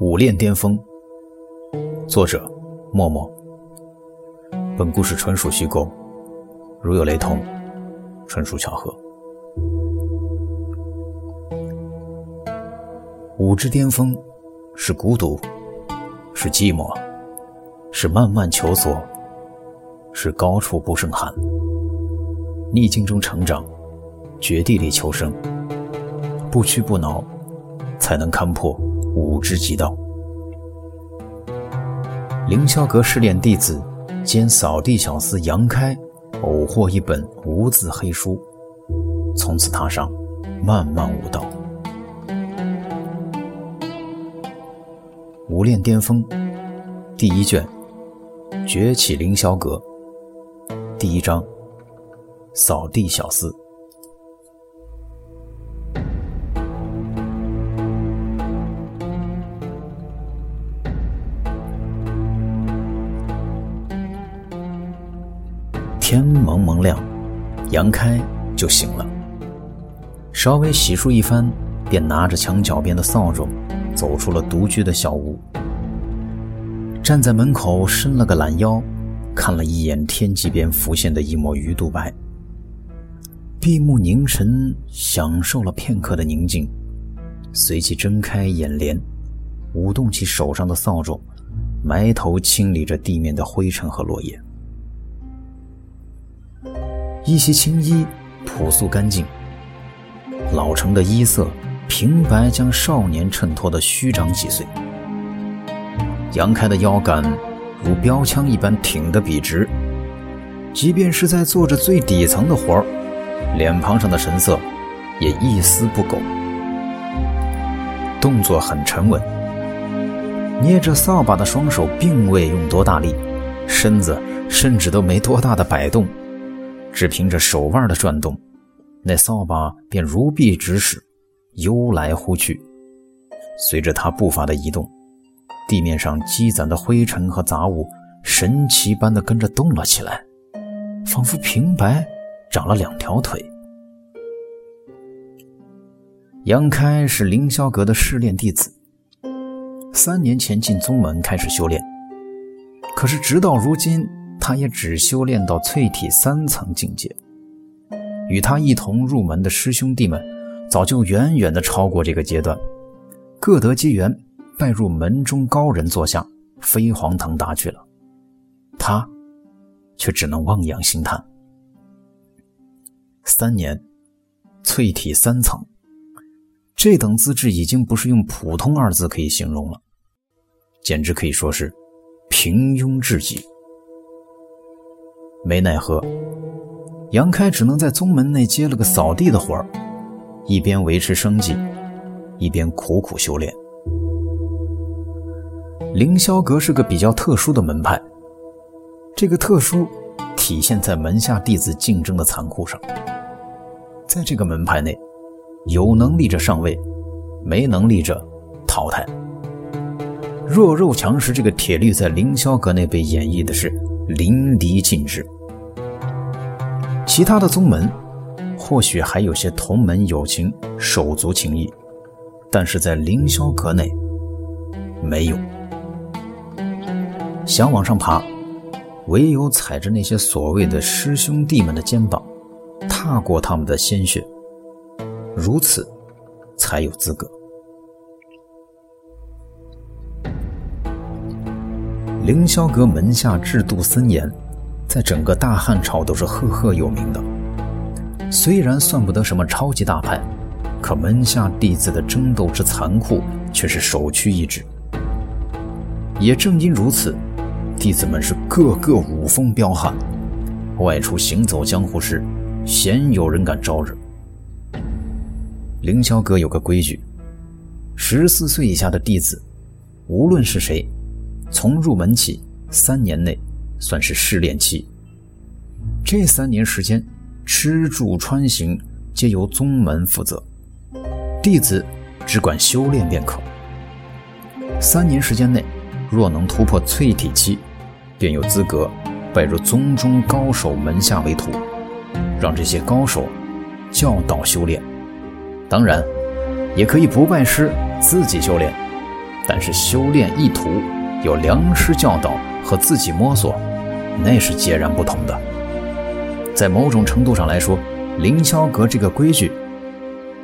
武炼巅峰，作者：默默。本故事纯属虚构，如有雷同，纯属巧合。武之巅峰，是孤独，是寂寞，是漫漫求索，是高处不胜寒。逆境中成长，绝地里求生，不屈不挠，才能勘破。武之极道，凌霄阁试炼弟子兼扫地小厮杨开，偶获一本无字黑书，从此踏上漫漫武道。武炼巅峰，第一卷，崛起凌霄阁，第一章，扫地小厮。天蒙蒙亮，杨开就醒了。稍微洗漱一番，便拿着墙角边的扫帚，走出了独居的小屋。站在门口，伸了个懒腰，看了一眼天际边浮现的一抹鱼肚白，闭目凝神，享受了片刻的宁静，随即睁开眼帘，舞动起手上的扫帚，埋头清理着地面的灰尘和落叶。一袭青衣，朴素干净。老成的衣色，平白将少年衬托得虚长几岁。杨开的腰杆如标枪一般挺得笔直，即便是在做着最底层的活儿，脸庞上的神色也一丝不苟，动作很沉稳。捏着扫把的双手并未用多大力，身子甚至都没多大的摆动。只凭着手腕的转动，那扫把便如臂指使，悠来忽去。随着他步伐的移动，地面上积攒的灰尘和杂物神奇般的跟着动了起来，仿佛平白长了两条腿。杨开是凌霄阁的试炼弟子，三年前进宗门开始修炼，可是直到如今。他也只修炼到淬体三层境界，与他一同入门的师兄弟们，早就远远的超过这个阶段，各得机缘拜入门中高人座下，飞黄腾达去了。他，却只能望洋兴叹。三年，淬体三层，这等资质已经不是用普通二字可以形容了，简直可以说是平庸至极。没奈何，杨开只能在宗门内接了个扫地的活儿，一边维持生计，一边苦苦修炼。凌霄阁是个比较特殊的门派，这个特殊体现在门下弟子竞争的残酷上。在这个门派内，有能力者上位，没能力者淘汰。弱肉强食这个铁律在凌霄阁内被演绎的是淋漓尽致。其他的宗门或许还有些同门友情、手足情谊，但是在凌霄阁内没有。想往上爬，唯有踩着那些所谓的师兄弟们的肩膀，踏过他们的鲜血，如此才有资格。凌霄阁门下制度森严。在整个大汉朝都是赫赫有名的。虽然算不得什么超级大派，可门下弟子的争斗之残酷却是首屈一指。也正因如此，弟子们是个个武风彪悍，外出行走江湖时，鲜有人敢招惹。凌霄阁有个规矩：十四岁以下的弟子，无论是谁，从入门起三年内。算是试炼期。这三年时间，吃住穿行皆由宗门负责，弟子只管修炼便可。三年时间内，若能突破淬体期，便有资格拜入宗中高手门下为徒，让这些高手教导修炼。当然，也可以不拜师，自己修炼，但是修炼一途，有良师教导和自己摸索，那是截然不同的。在某种程度上来说，凌霄阁这个规矩，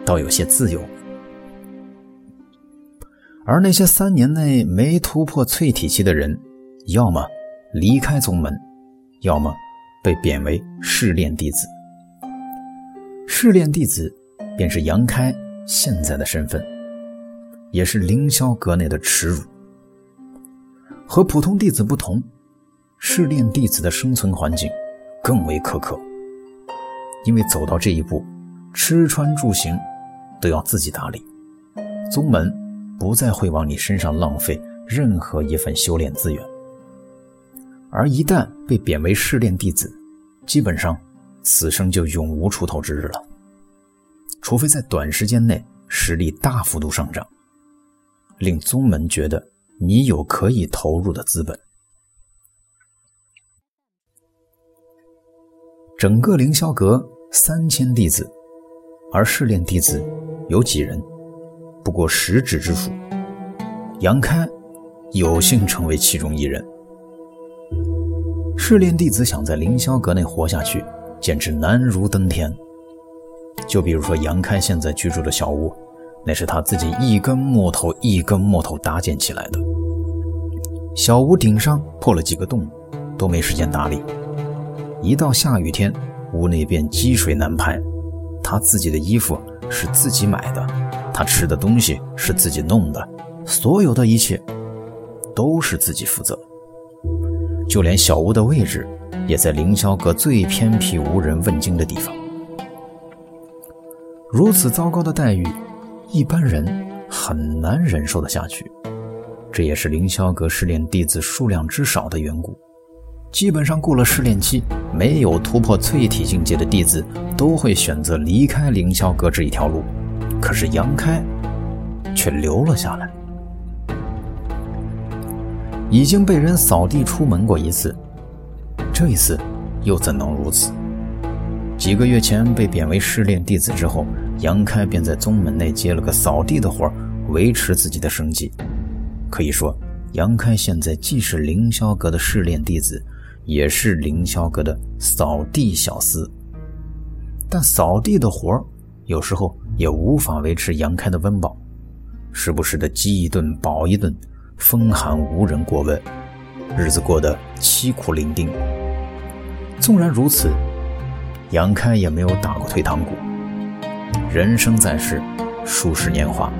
倒有些自由。而那些三年内没突破淬体期的人，要么离开宗门，要么被贬为试炼弟子。试炼弟子便是杨开现在的身份，也是凌霄阁内的耻辱。和普通弟子不同，试炼弟子的生存环境更为苛刻，因为走到这一步，吃穿住行都要自己打理，宗门。不再会往你身上浪费任何一份修炼资源，而一旦被贬为试炼弟子，基本上此生就永无出头之日了。除非在短时间内实力大幅度上涨，令宗门觉得你有可以投入的资本。整个凌霄阁三千弟子，而试炼弟子有几人？不过十指之数，杨开有幸成为其中一人。试炼弟子想在凌霄阁内活下去，简直难如登天。就比如说杨开现在居住的小屋，那是他自己一根木头一根木头搭建起来的。小屋顶上破了几个洞，都没时间打理。一到下雨天，屋内便积水难排。他自己的衣服是自己买的。他吃的东西是自己弄的，所有的一切都是自己负责，就连小屋的位置也在凌霄阁最偏僻、无人问津的地方。如此糟糕的待遇，一般人很难忍受得下去。这也是凌霄阁试炼弟子数量之少的缘故。基本上过了试炼期，没有突破淬体境界的弟子，都会选择离开凌霄阁这一条路。可是杨开却留了下来，已经被人扫地出门过一次，这一次又怎能如此？几个月前被贬为试炼弟子之后，杨开便在宗门内接了个扫地的活维持自己的生计。可以说，杨开现在既是凌霄阁的试炼弟子，也是凌霄阁的扫地小厮。但扫地的活有时候。也无法维持杨开的温饱，时不时的饥一顿饱一顿，风寒无人过问，日子过得凄苦伶仃。纵然如此，杨开也没有打过退堂鼓。人生在世，数十年华，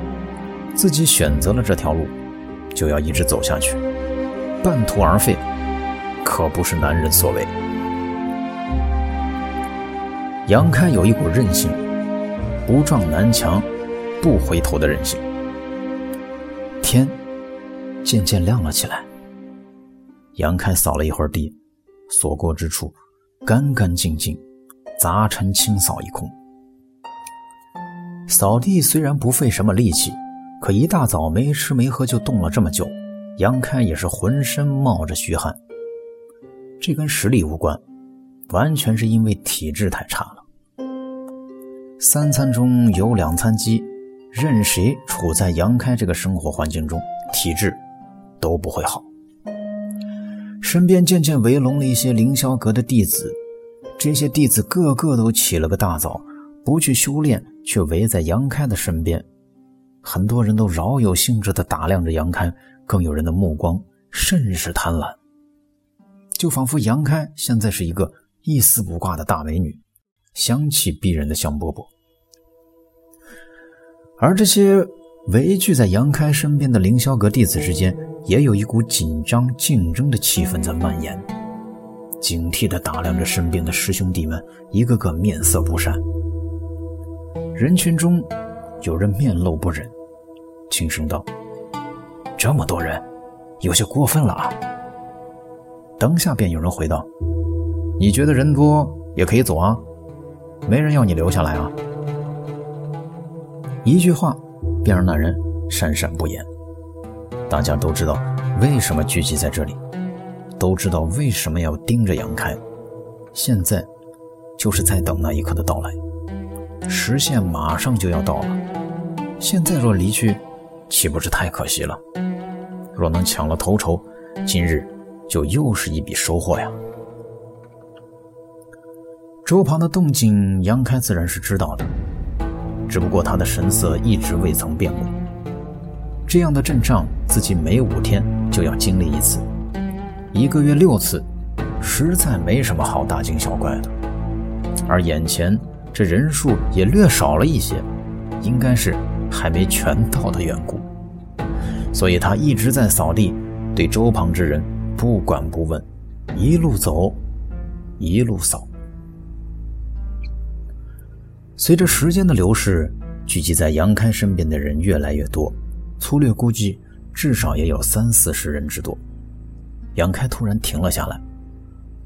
自己选择了这条路，就要一直走下去，半途而废，可不是男人所为。杨开有一股韧性。不撞南墙不回头的韧性。天渐渐亮了起来。杨开扫了一会儿地，所过之处干干净净，杂尘清扫一空。扫地虽然不费什么力气，可一大早没吃没喝就动了这么久，杨开也是浑身冒着虚汗。这跟实力无关，完全是因为体质太差了。三餐中有两餐饥，任谁处在杨开这个生活环境中，体质都不会好。身边渐渐围拢了一些凌霄阁的弟子，这些弟子个个都起了个大早，不去修炼，却围在杨开的身边。很多人都饶有兴致地打量着杨开，更有人的目光甚是贪婪，就仿佛杨开现在是一个一丝不挂的大美女。香气逼人的香饽饽，而这些围聚在杨开身边的凌霄阁弟子之间，也有一股紧张竞争的气氛在蔓延，警惕地打量着身边的师兄弟们，一个个面色不善。人群中，有人面露不忍，轻声道：“这么多人，有些过分了啊。”当下便有人回道：“你觉得人多也可以走啊。”没人要你留下来啊！一句话，便让那人讪讪不言。大家都知道为什么聚集在这里，都知道为什么要盯着杨开。现在，就是在等那一刻的到来。时限马上就要到了，现在若离去，岂不是太可惜了？若能抢了头筹，今日就又是一笔收获呀。周旁的动静，杨开自然是知道的，只不过他的神色一直未曾变过。这样的阵仗，自己每五天就要经历一次，一个月六次，实在没什么好大惊小怪的。而眼前这人数也略少了一些，应该是还没全到的缘故。所以他一直在扫地，对周旁之人不管不问，一路走，一路扫。随着时间的流逝，聚集在杨开身边的人越来越多，粗略估计，至少也有三四十人之多。杨开突然停了下来，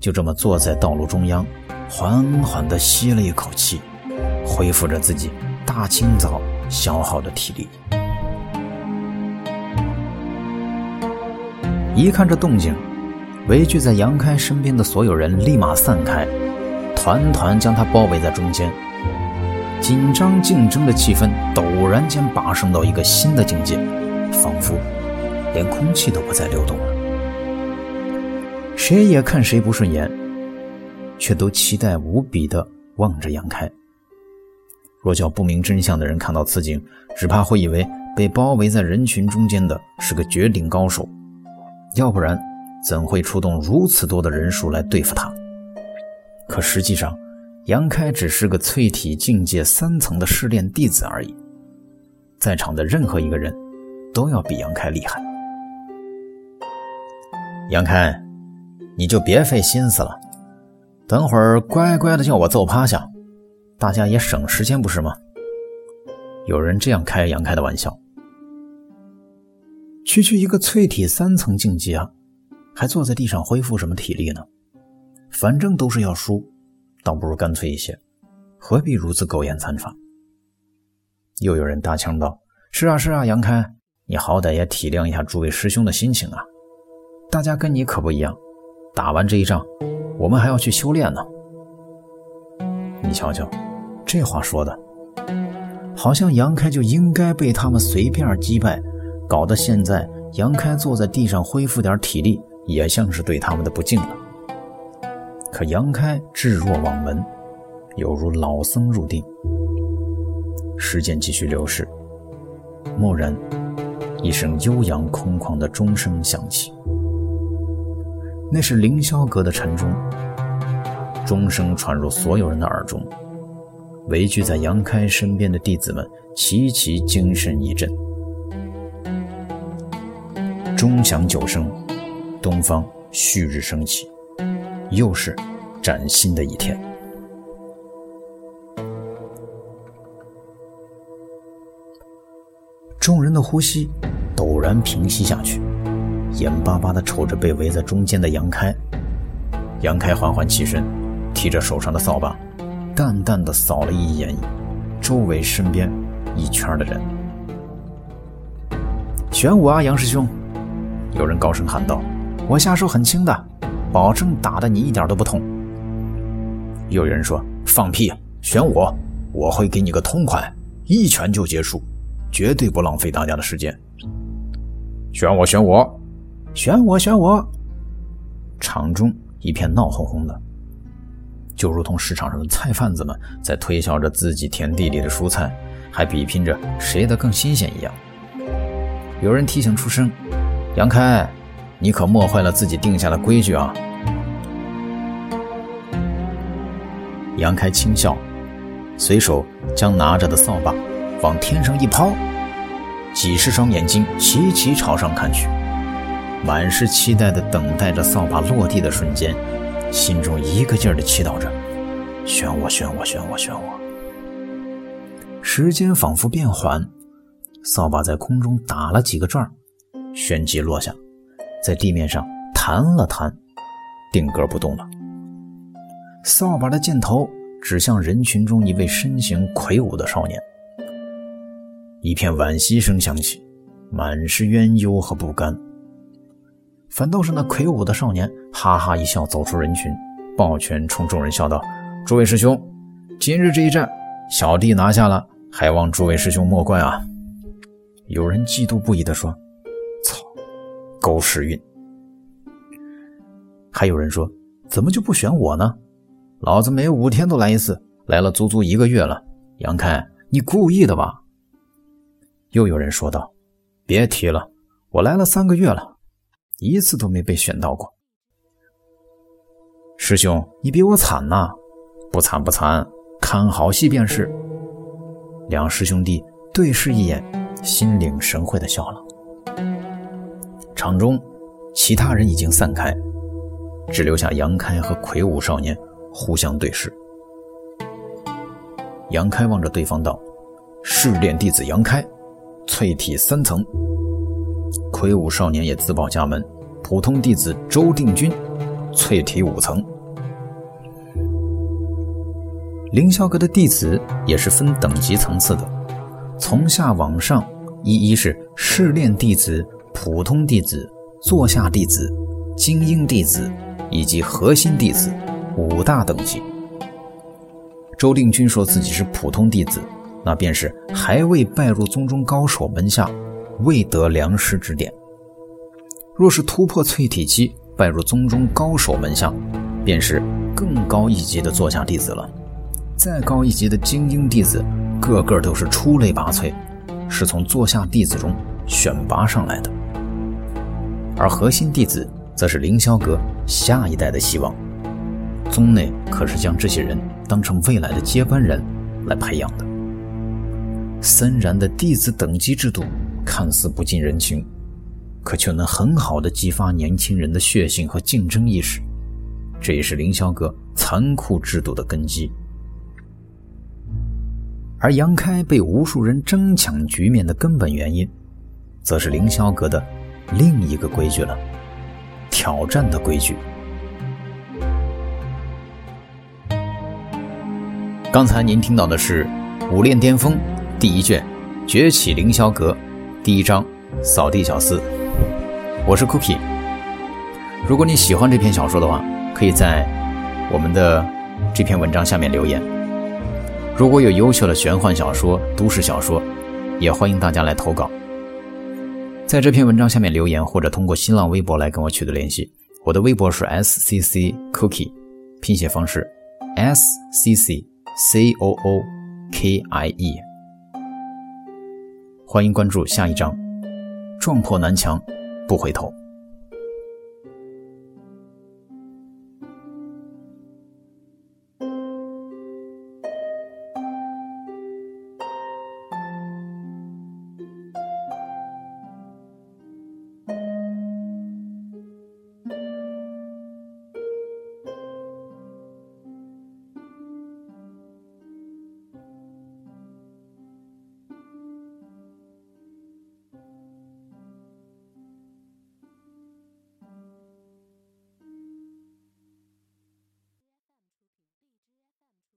就这么坐在道路中央，缓缓地吸了一口气，恢复着自己大清早消耗的体力。一看这动静，围聚在杨开身边的所有人立马散开，团团将他包围在中间。紧张竞争的气氛陡然间拔升到一个新的境界，仿佛连空气都不再流动了。谁也看谁不顺眼，却都期待无比的望着杨开。若叫不明真相的人看到此景，只怕会以为被包围在人群中间的是个绝顶高手。要不然，怎会出动如此多的人数来对付他？可实际上，杨开只是个淬体境界三层的试炼弟子而已。在场的任何一个人，都要比杨开厉害。杨开，你就别费心思了，等会儿乖乖的叫我揍趴下，大家也省时间，不是吗？有人这样开杨开的玩笑。区区一个淬体三层境界啊，还坐在地上恢复什么体力呢？反正都是要输，倒不如干脆一些，何必如此苟延残喘？又有人搭腔道：“是啊是啊，杨开，你好歹也体谅一下诸位师兄的心情啊！大家跟你可不一样，打完这一仗，我们还要去修炼呢。你瞧瞧，这话说的，好像杨开就应该被他们随便击败。”搞得现在杨开坐在地上恢复点体力，也像是对他们的不敬了。可杨开置若罔闻，犹如老僧入定。时间继续流逝，蓦然，一声悠扬空旷的钟声响起。那是凌霄阁的晨钟，钟声传入所有人的耳中，围聚在杨开身边的弟子们齐齐精神一振。钟响九声，东方旭日升起，又是崭新的一天。众人的呼吸陡然平息下去，眼巴巴地瞅着被围在中间的杨开。杨开缓缓起身，提着手上的扫把，淡淡的扫了一眼周围身边一圈的人。玄武啊，杨师兄！有人高声喊道：“我下手很轻的，保证打得你一点都不痛。”又有人说：“放屁！选我，我会给你个痛快，一拳就结束，绝对不浪费大家的时间。”选我，选我，选我，选我！场中一片闹哄哄的，就如同市场上的菜贩子们在推销着自己田地里的蔬菜，还比拼着谁的更新鲜一样。有人提醒出声。杨开，你可莫坏了自己定下的规矩啊！杨开轻笑，随手将拿着的扫把往天上一抛，几十双眼睛齐齐朝上看去，满是期待的等待着扫把落地的瞬间，心中一个劲儿的祈祷着：选我，选我，选我，选我！时间仿佛变缓，扫把在空中打了几个转儿。旋即落下，在地面上弹了弹，定格不动了。扫把的箭头指向人群中一位身形魁梧的少年。一片惋惜声响起，满是冤忧和不甘。反倒是那魁梧的少年哈哈一笑，走出人群，抱拳冲众人笑道：“诸位师兄，今日这一战，小弟拿下了，还望诸位师兄莫怪啊。”有人嫉妒不已地说。操狗屎运。还有人说，怎么就不选我呢？老子每五天都来一次，来了足足一个月了。杨开，你故意的吧？又有人说道：“别提了，我来了三个月了，一次都没被选到过。”师兄，你比我惨呐！不惨不惨，看好戏便是。两师兄弟对视一眼，心领神会的笑了。场中，其他人已经散开，只留下杨开和魁梧少年互相对视。杨开望着对方道：“试炼弟子杨开，淬体三层。”魁梧少年也自报家门：“普通弟子周定军，淬体五层。”凌霄阁的弟子也是分等级层次的，从下往上，一一是试炼弟子、普通弟子、座下弟子、精英弟子以及核心弟子五大等级。周定军说自己是普通弟子，那便是还未拜入宗中高手门下，未得良师指点；若是突破淬体期，拜入宗中高手门下，便是更高一级的座下弟子了。再高一级的精英弟子，个个都是出类拔萃，是从座下弟子中选拔上来的。而核心弟子，则是凌霄阁下一代的希望。宗内可是将这些人当成未来的接班人来培养的。森然的弟子等级制度看似不近人情，可却能很好的激发年轻人的血性和竞争意识，这也是凌霄阁残酷制度的根基。而杨开被无数人争抢局面的根本原因，则是凌霄阁的另一个规矩了——挑战的规矩。刚才您听到的是《武炼巅峰》第一卷《崛起凌霄阁》第一章“扫地小厮”。我是 Cookie。如果你喜欢这篇小说的话，可以在我们的这篇文章下面留言。如果有优秀的玄幻小说、都市小说，也欢迎大家来投稿。在这篇文章下面留言，或者通过新浪微博来跟我取得联系。我的微博是 s c c cookie，拼写方式 s c c c o o k i e。欢迎关注下一章，撞破南墙，不回头。